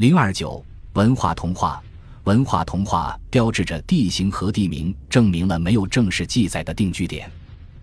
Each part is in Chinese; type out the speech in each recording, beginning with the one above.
零二九文化同化，文化同化标志着地形和地名证明了没有正式记载的定居点。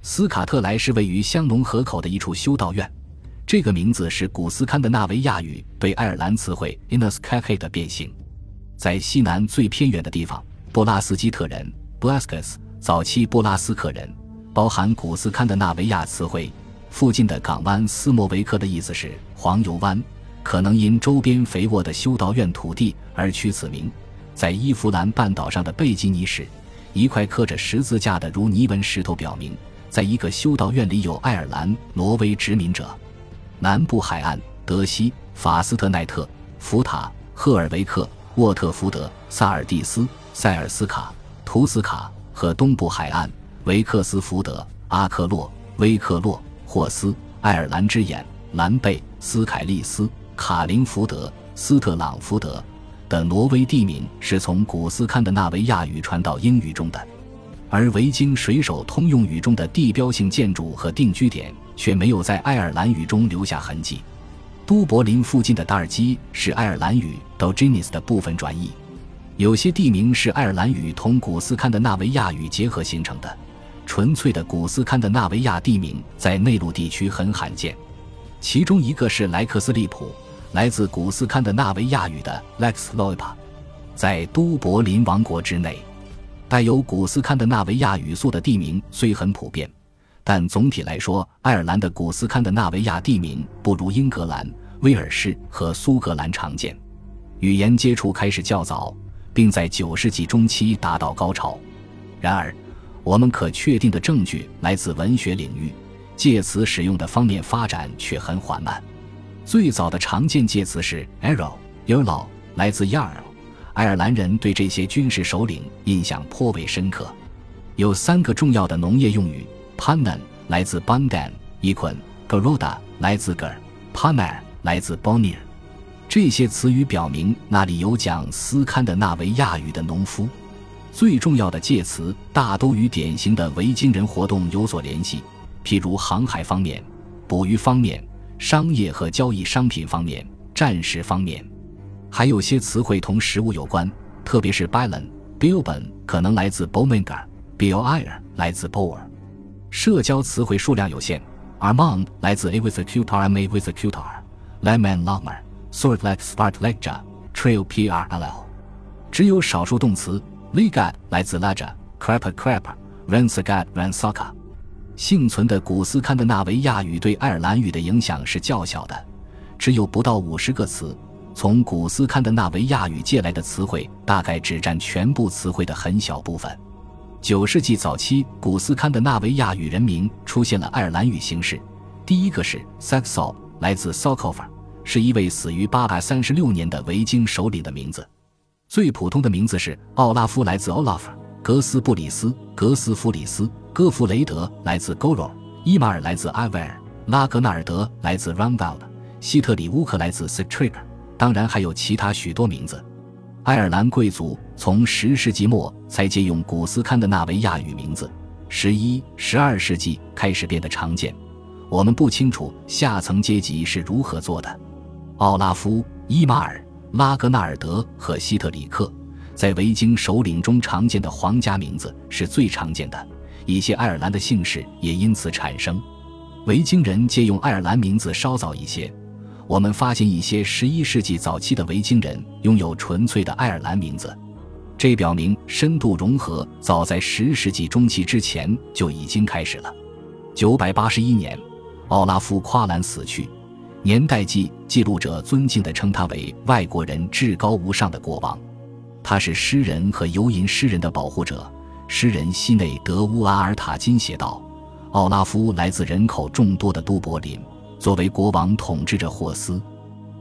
斯卡特莱是位于香农河口的一处修道院，这个名字是古斯堪的纳维亚语对爱尔兰词汇 Inus k a k e 的变形。在西南最偏远的地方，布拉斯基特人 （Blaskus） 早期布拉斯克人，包含古斯堪的纳维亚词汇。附近的港湾斯莫维克的意思是黄油湾。可能因周边肥沃的修道院土地而取此名。在伊弗兰半岛上的贝吉尼市，一块刻着十字架的如泥纹石头表明，在一个修道院里有爱尔兰、挪威殖民者。南部海岸，德西、法斯特奈特、福塔、赫尔维克、沃特福德、萨尔蒂斯、塞尔斯卡、图斯卡和东部海岸，维克斯福德、阿克洛、威克洛、霍斯、爱尔兰之眼、兰贝、斯凯利斯。卡林福德、斯特朗福德等挪威地名是从古斯堪的纳维亚语传到英语中的，而维京水手通用语中的地标性建筑和定居点却没有在爱尔兰语中留下痕迹。都柏林附近的达尔基是爱尔兰语 Dogenis 的部分转译。有些地名是爱尔兰语同古斯堪的纳维亚语结合形成的，纯粹的古斯堪的纳维亚地名在内陆地区很罕见，其中一个是莱克斯利普。来自古斯堪的纳维亚语的 Lex Loipa，在都柏林王国之内，带有古斯堪的纳维亚语素的地名虽很普遍，但总体来说，爱尔兰的古斯堪的纳维亚地名不如英格兰、威尔士和苏格兰常见。语言接触开始较早，并在九世纪中期达到高潮。然而，我们可确定的证据来自文学领域，借词使用的方面发展却很缓慢。最早的常见介词是 arrow、yarl，来自 yarl。爱尔兰人对这些军事首领印象颇为深刻。有三个重要的农业用语 p a n a n 来自 Bundan 一捆 g a r o d a 来自 g a r p a n a r 来自 Bonnier。这些词语表明那里有讲斯堪的纳维亚语的农夫。最重要的介词大都与典型的维京人活动有所联系，譬如航海方面、捕鱼方面。商业和交易商品方面，战时方面，还有些词汇同食物有关，特别是 bilan bilben 可能来自 Bomingar，Bilir 来自 boer 社交词汇数量有限，Armand 来自 A with a q u t a r M A with a q u t a r Lemon Longer，Sword like Spart Legja，Trail P R L L。只有少数动词，Legad 来自 Laja，Crapa Crapa，Ransagad Ransaka。幸存的古斯堪的纳维亚语对爱尔兰语的影响是较小的，只有不到五十个词。从古斯堪的纳维亚语借来的词汇大概只占全部词汇的很小部分。九世纪早期，古斯堪的纳维亚语人名出现了爱尔兰语形式。第一个是 Saxo，来自 s o c o f e r 是一位死于八百三十六年的维京首领的名字。最普通的名字是奥拉夫，来自 Olaf。格斯布里斯、格斯弗里斯。戈弗雷德来自 Goro，伊马尔来自 i v e r 拉格纳尔德来自 r a m v a l d 希特里乌克来自 s t r i g 当然还有其他许多名字。爱尔兰贵族从十世纪末才借用古斯堪的纳维亚语名字，十一、十二世纪开始变得常见。我们不清楚下层阶级是如何做的。奥拉夫、伊马尔、拉格纳尔德和希特里克在维京首领中常见的皇家名字是最常见的。一些爱尔兰的姓氏也因此产生。维京人借用爱尔兰名字稍早一些。我们发现一些十一世纪早期的维京人拥有纯粹的爱尔兰名字，这表明深度融合早在十世纪中期之前就已经开始了。九百八十一年，奥拉夫·夸兰死去，年代记记录者尊敬地称他为外国人至高无上的国王。他是诗人和游吟诗人的保护者。诗人西内德·乌阿尔塔金写道：“奥拉夫来自人口众多的都柏林，作为国王统治着霍斯。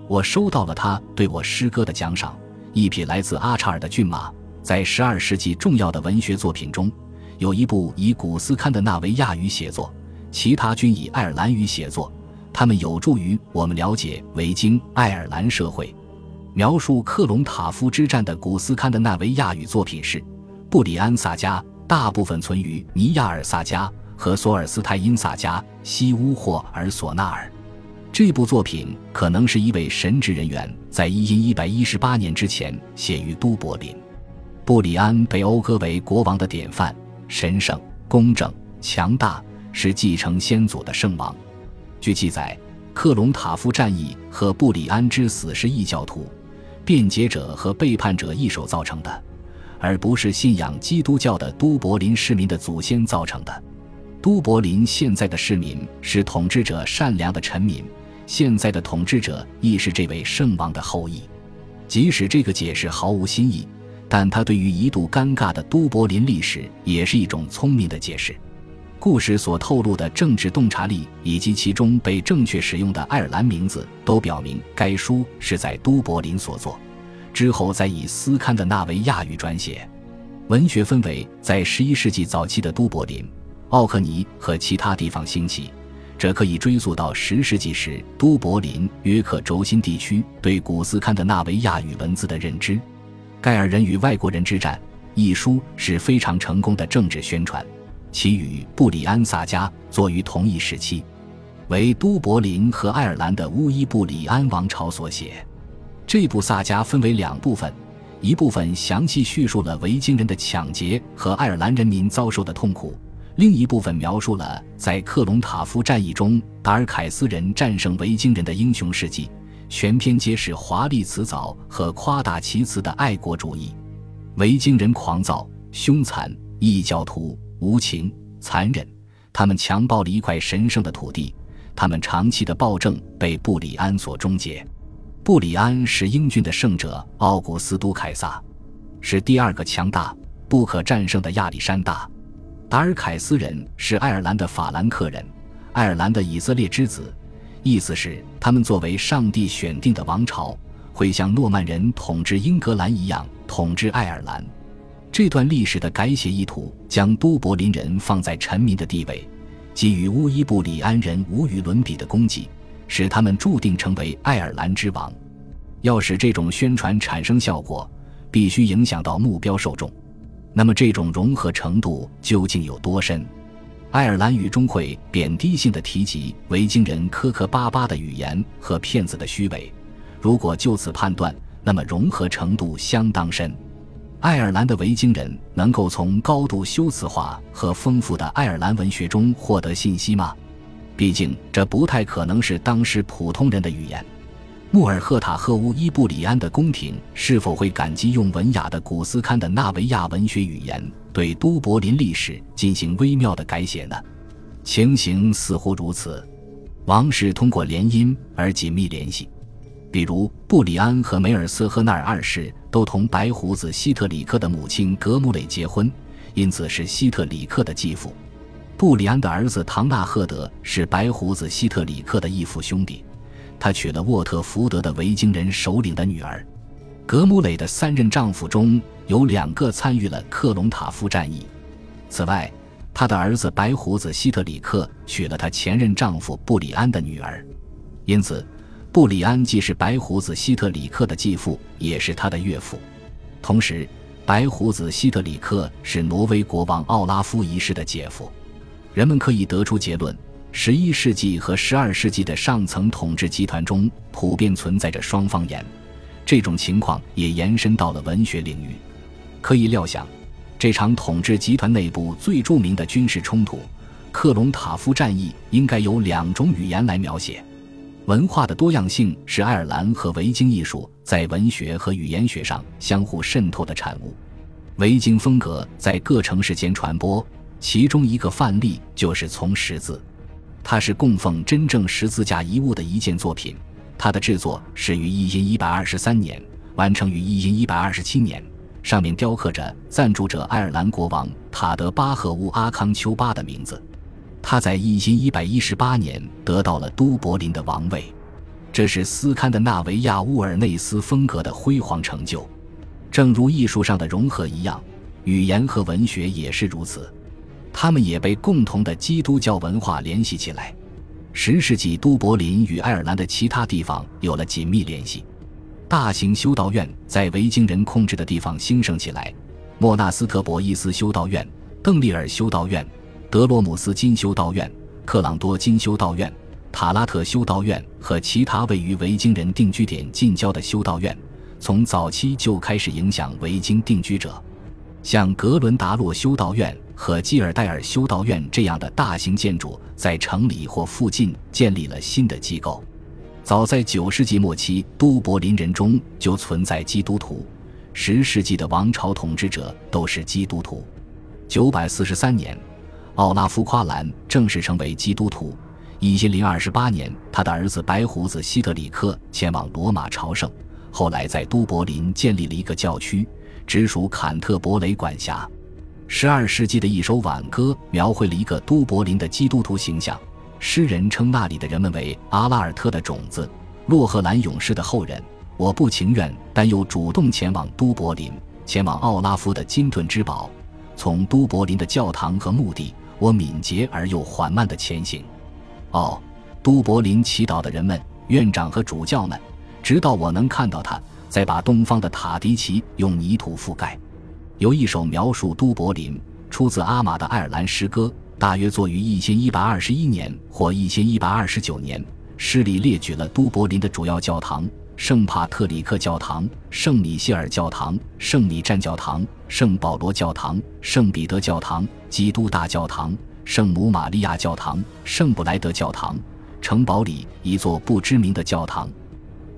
我收到了他对我诗歌的奖赏，一匹来自阿查尔的骏马。在十二世纪重要的文学作品中，有一部以古斯堪的纳维亚语写作，其他均以爱尔兰语写作。他们有助于我们了解维京爱尔兰社会。描述克隆塔夫之战的古斯堪的纳维亚语作品是。”布里安萨加大部分存于尼亚尔萨加和索尔斯泰因萨加、西乌霍尔索纳尔。这部作品可能是一位神职人员在一因一百一十八年之前写于都柏林。布里安被讴歌为国王的典范，神圣、公正、强大，是继承先祖的圣王。据记载，克隆塔夫战役和布里安之死是异教徒、辩解者和背叛者一手造成的。而不是信仰基督教的都柏林市民的祖先造成的。都柏林现在的市民是统治者善良的臣民，现在的统治者亦是这位圣王的后裔。即使这个解释毫无新意，但它对于一度尴尬的都柏林历史也是一种聪明的解释。故事所透露的政治洞察力以及其中被正确使用的爱尔兰名字，都表明该书是在都柏林所作。之后再以斯堪的纳维亚语转写，文学氛围在十一世纪早期的都柏林、奥克尼和其他地方兴起，这可以追溯到十世纪时都柏林约克轴心地区对古斯堪的纳维亚语文字的认知。《盖尔人与外国人之战》一书是非常成功的政治宣传，其与布里安萨加作于同一时期，为都柏林和爱尔兰的乌伊布里安王朝所写。这部萨迦分为两部分，一部分详细叙述了维京人的抢劫和爱尔兰人民遭受的痛苦，另一部分描述了在克隆塔夫战役中达尔凯斯人战胜维京人的英雄事迹。全篇皆是华丽辞藻和夸大其词的爱国主义。维京人狂躁、凶残、异教徒、无情、残忍，他们强暴了一块神圣的土地，他们长期的暴政被布里安所终结。布里安是英俊的圣者奥古斯都凯撒，是第二个强大不可战胜的亚历山大。达尔凯斯人是爱尔兰的法兰克人，爱尔兰的以色列之子，意思是他们作为上帝选定的王朝，会像诺曼人统治英格兰一样统治爱尔兰。这段历史的改写意图将都柏林人放在臣民的地位，给予乌伊布里安人无与伦比的功绩。使他们注定成为爱尔兰之王。要使这种宣传产生效果，必须影响到目标受众。那么，这种融合程度究竟有多深？爱尔兰语中会贬低性的提及维京人磕磕巴巴的语言和骗子的虚伪。如果就此判断，那么融合程度相当深。爱尔兰的维京人能够从高度修辞化和丰富的爱尔兰文学中获得信息吗？毕竟，这不太可能是当时普通人的语言。穆尔赫塔赫乌伊布里安的宫廷是否会感激用文雅的古斯堪的纳维亚文学语言对都柏林历史进行微妙的改写呢？情形似乎如此。王室通过联姻而紧密联系，比如布里安和梅尔瑟赫纳尔二世都同白胡子希特里克的母亲格姆蕾结婚，因此是希特里克的继父。布里安的儿子唐纳赫德是白胡子希特里克的义父兄弟，他娶了沃特福德的维京人首领的女儿。格姆蕾的三任丈夫中有两个参与了克隆塔夫战役。此外，他的儿子白胡子希特里克娶了他前任丈夫布里安的女儿，因此，布里安既是白胡子希特里克的继父，也是他的岳父。同时，白胡子希特里克是挪威国王奥拉夫一世的姐夫。人们可以得出结论：十一世纪和十二世纪的上层统治集团中普遍存在着双方言，这种情况也延伸到了文学领域。可以料想，这场统治集团内部最著名的军事冲突——克隆塔夫战役，应该由两种语言来描写。文化的多样性是爱尔兰和维京艺术在文学和语言学上相互渗透的产物。维京风格在各城市间传播。其中一个范例就是从十字，它是供奉真正十字架遗物的一件作品。它的制作始于一因一百二十三年，完成于一因一百二十七年。上面雕刻着赞助者爱尔兰国王塔德巴赫乌阿康丘巴的名字。他在一因一百一十八年得到了都柏林的王位，这是斯堪的纳维亚乌尔内斯风格的辉煌成就。正如艺术上的融合一样，语言和文学也是如此。他们也被共同的基督教文化联系起来。十世纪，都柏林与爱尔兰的其他地方有了紧密联系。大型修道院在维京人控制的地方兴盛起来：莫纳斯特博伊斯修道院、邓利尔修道院、德罗姆斯金修道院、克朗多金修道院、塔拉特修道院和其他位于维京人定居点近郊的修道院，从早期就开始影响维京定居者。像格伦达洛修道院和基尔戴尔修道院这样的大型建筑，在城里或附近建立了新的机构。早在九世纪末期，都柏林人中就存在基督徒。十世纪的王朝统治者都是基督徒。九百四十三年，奥拉夫·夸兰正式成为基督徒。一千零二十八年，他的儿子白胡子希特里克前往罗马朝圣，后来在都柏林建立了一个教区，直属坎特伯雷管辖。十二世纪的一首挽歌描绘了一个都柏林的基督徒形象，诗人称那里的人们为阿拉尔特的种子，洛赫兰勇士的后人。我不情愿，但又主动前往都柏林，前往奥拉夫的金盾之堡。从都柏林的教堂和墓地，我敏捷而又缓慢地前行。哦，都柏林祈祷的人们、院长和主教们，直到我能看到他，再把东方的塔迪奇用泥土覆盖。由一首描述都柏林，出自阿玛的爱尔兰诗歌，大约作于一千一百二十一年或一千一百二十九年。诗里列举了都柏林的主要教堂。圣帕特里克教堂、圣米歇尔教堂、圣米占教堂、圣保罗教堂、圣彼得教堂、基督大教堂、圣母玛利亚教堂、圣布莱德教堂、城堡里一座不知名的教堂，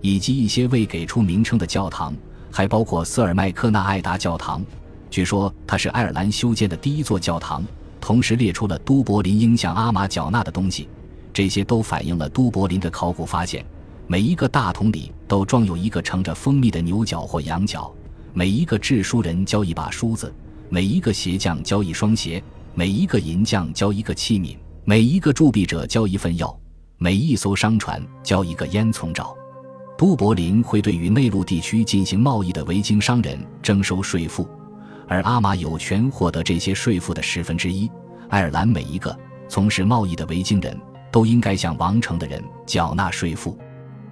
以及一些未给出名称的教堂，还包括瑟尔麦克纳艾达教堂。据说它是爱尔兰修建的第一座教堂。同时列出了都柏林应向阿玛缴纳的东西，这些都反映了都柏林的考古发现。每一个大桶里都装有一个盛着蜂蜜的牛角或羊角，每一个制书人交一把梳子，每一个鞋匠交一双鞋，每一个银匠交一个器皿，每一个铸币者交一份药，每一艘商船交一个烟囱罩。都柏林会对与内陆地区进行贸易的维京商人征收税赋，而阿玛有权获得这些税赋的十分之一。爱尔兰每一个从事贸易的维京人都应该向王城的人缴纳税赋。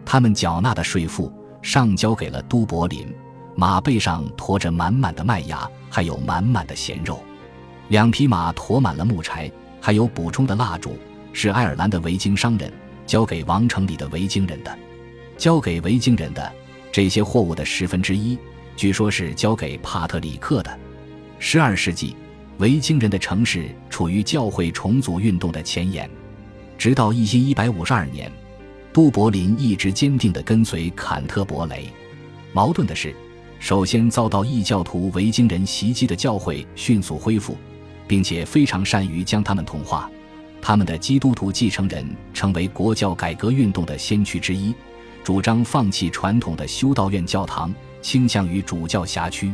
他们缴纳的税赋上交给了都柏林，马背上驮着满满的麦芽，还有满满的咸肉；两匹马驮满了木柴，还有补充的蜡烛，是爱尔兰的维京商人交给王城里的维京人的。交给维京人的这些货物的十分之一，据说是交给帕特里克的。十二世纪，维京人的城市处于教会重组运动的前沿，直到一千一百五十二年。都柏林一直坚定地跟随坎特伯雷。矛盾的是，首先遭到异教徒维京人袭击的教会迅速恢复，并且非常善于将他们同化。他们的基督徒继承人成为国教改革运动的先驱之一，主张放弃传统的修道院教堂，倾向于主教辖区。